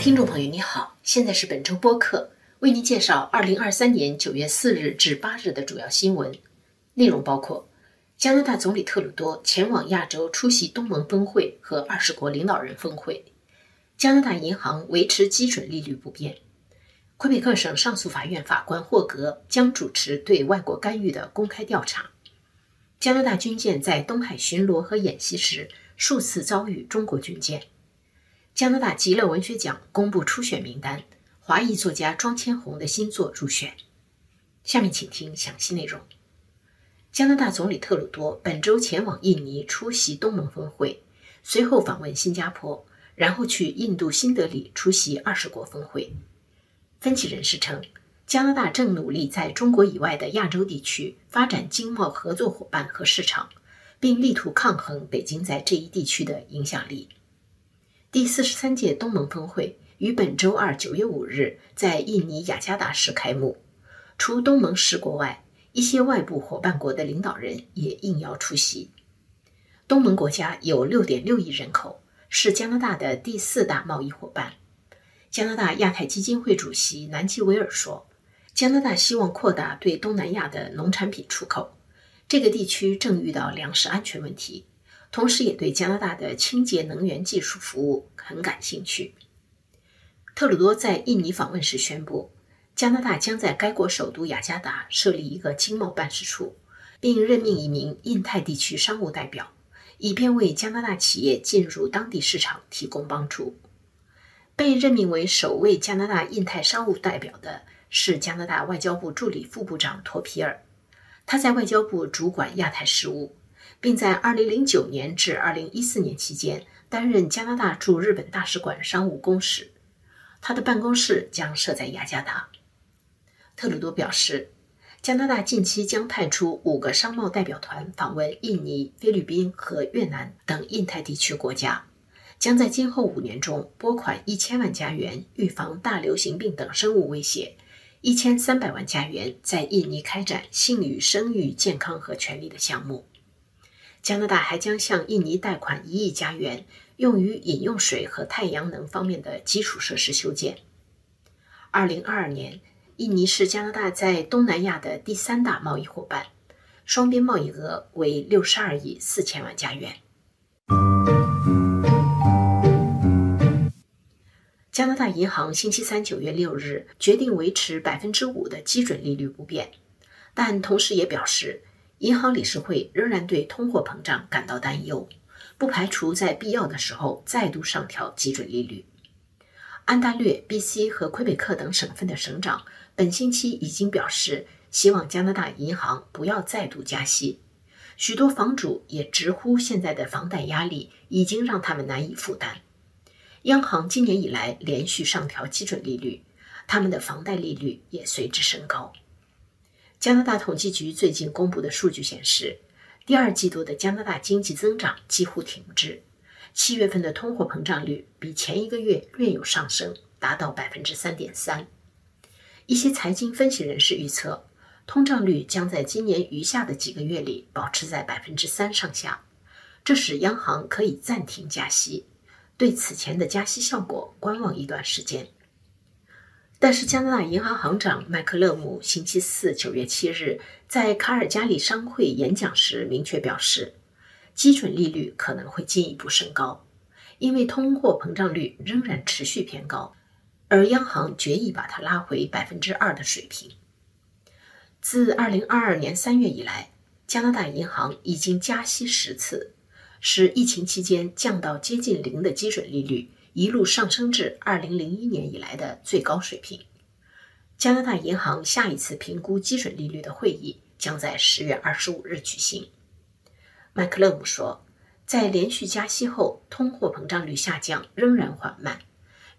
听众朋友，你好，现在是本周播客，为您介绍二零二三年九月四日至八日的主要新闻内容，包括加拿大总理特鲁多前往亚洲出席东盟峰会和二十国领导人峰会；加拿大银行维持基准利率不变；魁北克省上诉法院法官霍格将主持对外国干预的公开调查；加拿大军舰在东海巡逻和演习时数次遭遇中国军舰。加拿大极乐文学奖公布初选名单，华裔作家庄千红的新作入选。下面请听详细内容。加拿大总理特鲁多本周前往印尼出席东盟峰会，随后访问新加坡，然后去印度新德里出席二十国峰会。分析人士称，加拿大正努力在中国以外的亚洲地区发展经贸合作伙伴和市场，并力图抗衡北京在这一地区的影响力。第四十三届东盟峰会于本周二九月五日在印尼雅加达市开幕。除东盟十国外，一些外部伙伴国的领导人也应邀出席。东盟国家有六点六亿人口，是加拿大的第四大贸易伙伴。加拿大亚太基金会主席南基维尔说：“加拿大希望扩大对东南亚的农产品出口。这个地区正遇到粮食安全问题。”同时，也对加拿大的清洁能源技术服务很感兴趣。特鲁多在印尼访问时宣布，加拿大将在该国首都雅加达设立一个经贸办事处，并任命一名印太地区商务代表，以便为加拿大企业进入当地市场提供帮助。被任命为首位加拿大印太商务代表的是加拿大外交部助理副部长托皮尔，他在外交部主管亚太事务。并在2009年至2014年期间担任加拿大驻日本大使馆商务公使，他的办公室将设在雅加达。特鲁多表示，加拿大近期将派出五个商贸代表团访问印尼、菲律宾和越南等印太地区国家，将在今后五年中拨款一千万加元预防大流行病等生物威胁，一千三百万加元在印尼开展性与生育健康和权利的项目。加拿大还将向印尼贷款一亿加元，用于饮用水和太阳能方面的基础设施修建。二零二二年，印尼是加拿大在东南亚的第三大贸易伙伴，双边贸易额为六十二亿四千万加元。加拿大银行星期三九月六日决定维持百分之五的基准利率不变，但同时也表示。银行理事会仍然对通货膨胀感到担忧，不排除在必要的时候再度上调基准利率。安大略、BC 和魁北克等省份的省长本星期已经表示，希望加拿大银行不要再度加息。许多房主也直呼，现在的房贷压力已经让他们难以负担。央行今年以来连续上调基准利率，他们的房贷利率也随之升高。加拿大统计局最近公布的数据显示，第二季度的加拿大经济增长几乎停滞。七月份的通货膨胀率比前一个月略有上升，达到百分之三点三。一些财经分析人士预测，通胀率将在今年余下的几个月里保持在百分之三上下，这使央行可以暂停加息，对此前的加息效果观望一段时间。但是，加拿大银行行长麦克勒姆星期四九月七日在卡尔加里商会演讲时明确表示，基准利率可能会进一步升高，因为通货膨胀率仍然持续偏高，而央行决议把它拉回百分之二的水平。自二零二二年三月以来，加拿大银行已经加息十次，使疫情期间降到接近零的基准利率。一路上升至二零零一年以来的最高水平。加拿大银行下一次评估基准利率的会议将在十月二十五日举行。麦克勒姆说，在连续加息后，通货膨胀率下降仍然缓慢，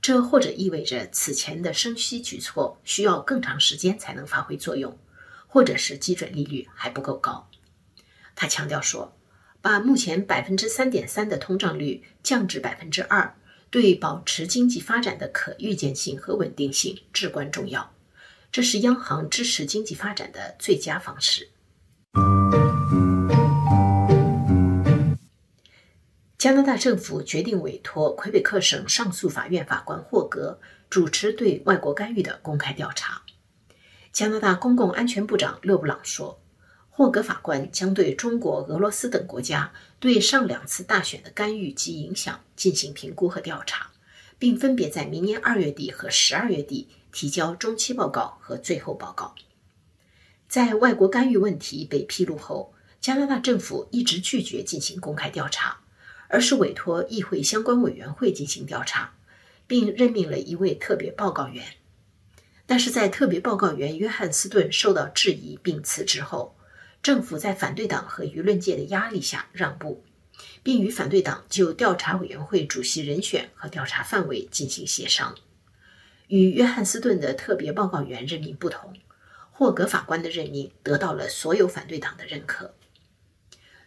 这或者意味着此前的升息举措需要更长时间才能发挥作用，或者是基准利率还不够高。他强调说，把目前百分之三点三的通胀率降至百分之二。对保持经济发展的可预见性和稳定性至关重要，这是央行支持经济发展的最佳方式。加拿大政府决定委托魁北克省上诉法院法官霍格主持对外国干预的公开调查。加拿大公共安全部长勒布朗说，霍格法官将对中国、俄罗斯等国家对上两次大选的干预及影响进行评估和调查，并分别在明年二月底和十二月底提交中期报告和最后报告。在外国干预问题被披露后，加拿大政府一直拒绝进行公开调查。而是委托议会相关委员会进行调查，并任命了一位特别报告员。但是在特别报告员约翰斯顿受到质疑并辞职后，政府在反对党和舆论界的压力下让步，并与反对党就调查委员会主席人选和调查范围进行协商。与约翰斯顿的特别报告员任命不同，霍格法官的任命得到了所有反对党的认可。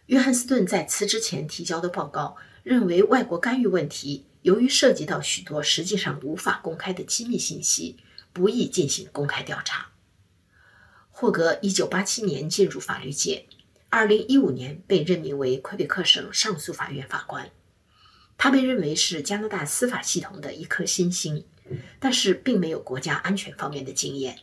约翰斯顿在辞职前提交的报告认为，外国干预问题由于涉及到许多实际上无法公开的机密信息，不宜进行公开调查。霍格1987年进入法律界，2015年被任命为魁北克省上诉法院法官。他被认为是加拿大司法系统的一颗新星，但是并没有国家安全方面的经验。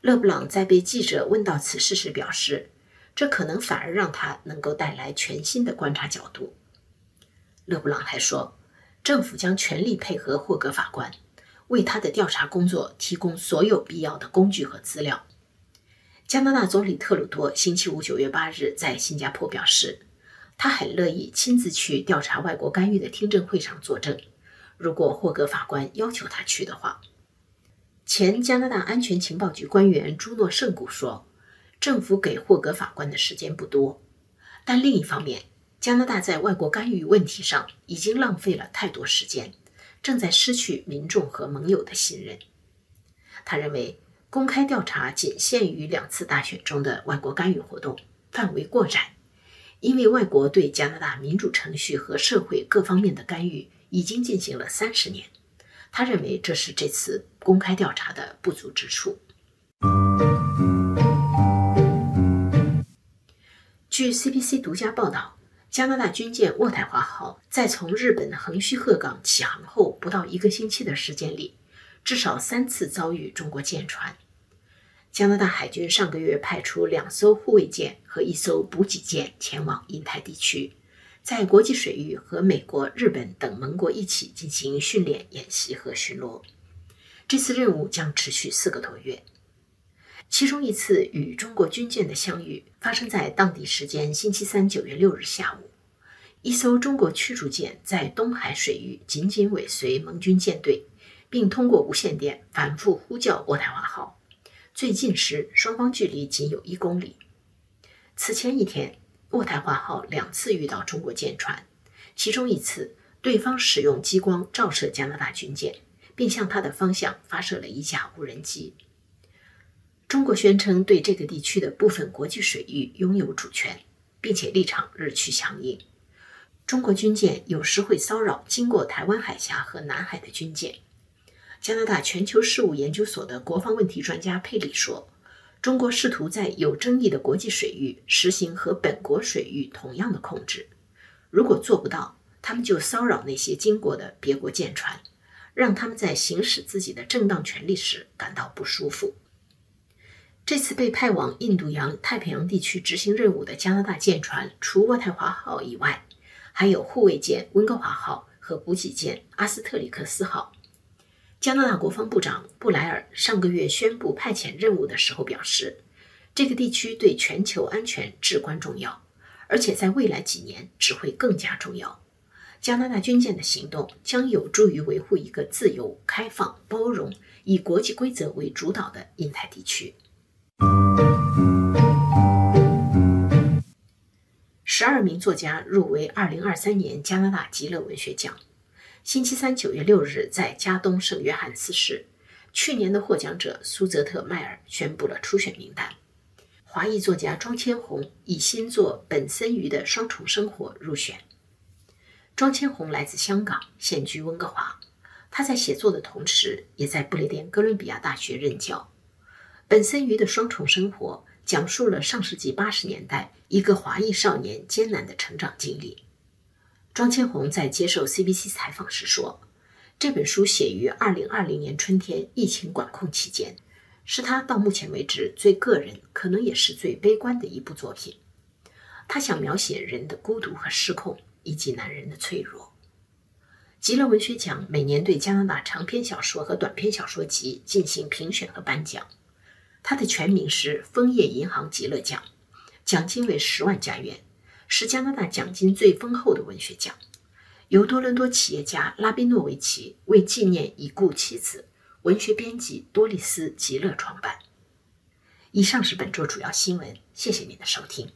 勒布朗在被记者问到此事时表示。这可能反而让他能够带来全新的观察角度。勒布朗还说，政府将全力配合霍格法官，为他的调查工作提供所有必要的工具和资料。加拿大总理特鲁多星期五九月八日在新加坡表示，他很乐意亲自去调查外国干预的听证会上作证，如果霍格法官要求他去的话。前加拿大安全情报局官员朱诺圣古说。政府给霍格法官的时间不多，但另一方面，加拿大在外国干预问题上已经浪费了太多时间，正在失去民众和盟友的信任。他认为，公开调查仅限于两次大选中的外国干预活动，范围过窄，因为外国对加拿大民主程序和社会各方面的干预已经进行了三十年。他认为这是这次公开调查的不足之处。据 CBC 独家报道，加拿大军舰渥太华号在从日本横须贺港启航后不到一个星期的时间里，至少三次遭遇中国舰船。加拿大海军上个月派出两艘护卫舰和一艘补给舰前往印太地区，在国际水域和美国、日本等盟国一起进行训练、演习和巡逻。这次任务将持续四个多月。其中一次与中国军舰的相遇发生在当地时间星期三九月六日下午，一艘中国驱逐舰在东海水域紧紧尾随盟军舰队，并通过无线电反复呼叫渥太华号。最近时，双方距离仅有一公里。此前一天，渥太华号两次遇到中国舰船，其中一次对方使用激光照射加拿大军舰，并向它的方向发射了一架无人机。中国宣称对这个地区的部分国际水域拥有主权，并且立场日趋强硬。中国军舰有时会骚扰经过台湾海峡和南海的军舰。加拿大全球事务研究所的国防问题专家佩里说：“中国试图在有争议的国际水域实行和本国水域同样的控制。如果做不到，他们就骚扰那些经过的别国舰船，让他们在行使自己的正当权利时感到不舒服。”这次被派往印度洋太平洋地区执行任务的加拿大舰船，除渥太华号以外，还有护卫舰温哥华号和补给舰阿斯特里克斯号。加拿大国防部长布莱尔上个月宣布派遣任务的时候表示，这个地区对全球安全至关重要，而且在未来几年只会更加重要。加拿大军舰的行动将有助于维护一个自由、开放、包容、以国际规则为主导的印太地区。十二名作家入围二零二三年加拿大极乐文学奖。星期三九月六日，在加东圣约翰斯市，去年的获奖者苏泽特·迈尔宣布了初选名单。华裔作家庄千红以新作《本森鱼的双重生活》入选。庄千红来自香港，现居温哥华。他在写作的同时，也在不列颠哥伦比亚大学任教。本森鱼的双重生活讲述了上世纪八十年代一个华裔少年艰难的成长经历。庄千红在接受 CBC 采访时说：“这本书写于2020年春天疫情管控期间，是他到目前为止最个人，可能也是最悲观的一部作品。他想描写人的孤独和失控，以及男人的脆弱。”极乐文学奖每年对加拿大长篇小说和短篇小说集进行评选和颁奖。它的全名是枫叶银行极乐奖，奖金为十万加元，是加拿大奖金最丰厚的文学奖，由多伦多企业家拉宾诺维奇为纪念已故妻子、文学编辑多丽丝·吉勒创办。以上是本周主要新闻，谢谢您的收听。